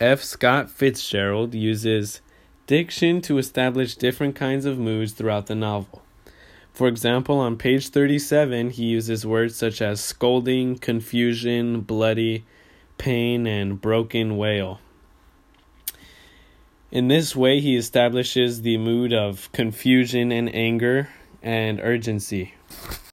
F. Scott Fitzgerald uses diction to establish different kinds of moods throughout the novel. For example, on page 37, he uses words such as scolding, confusion, bloody, pain, and broken wail. In this way, he establishes the mood of confusion and anger and urgency.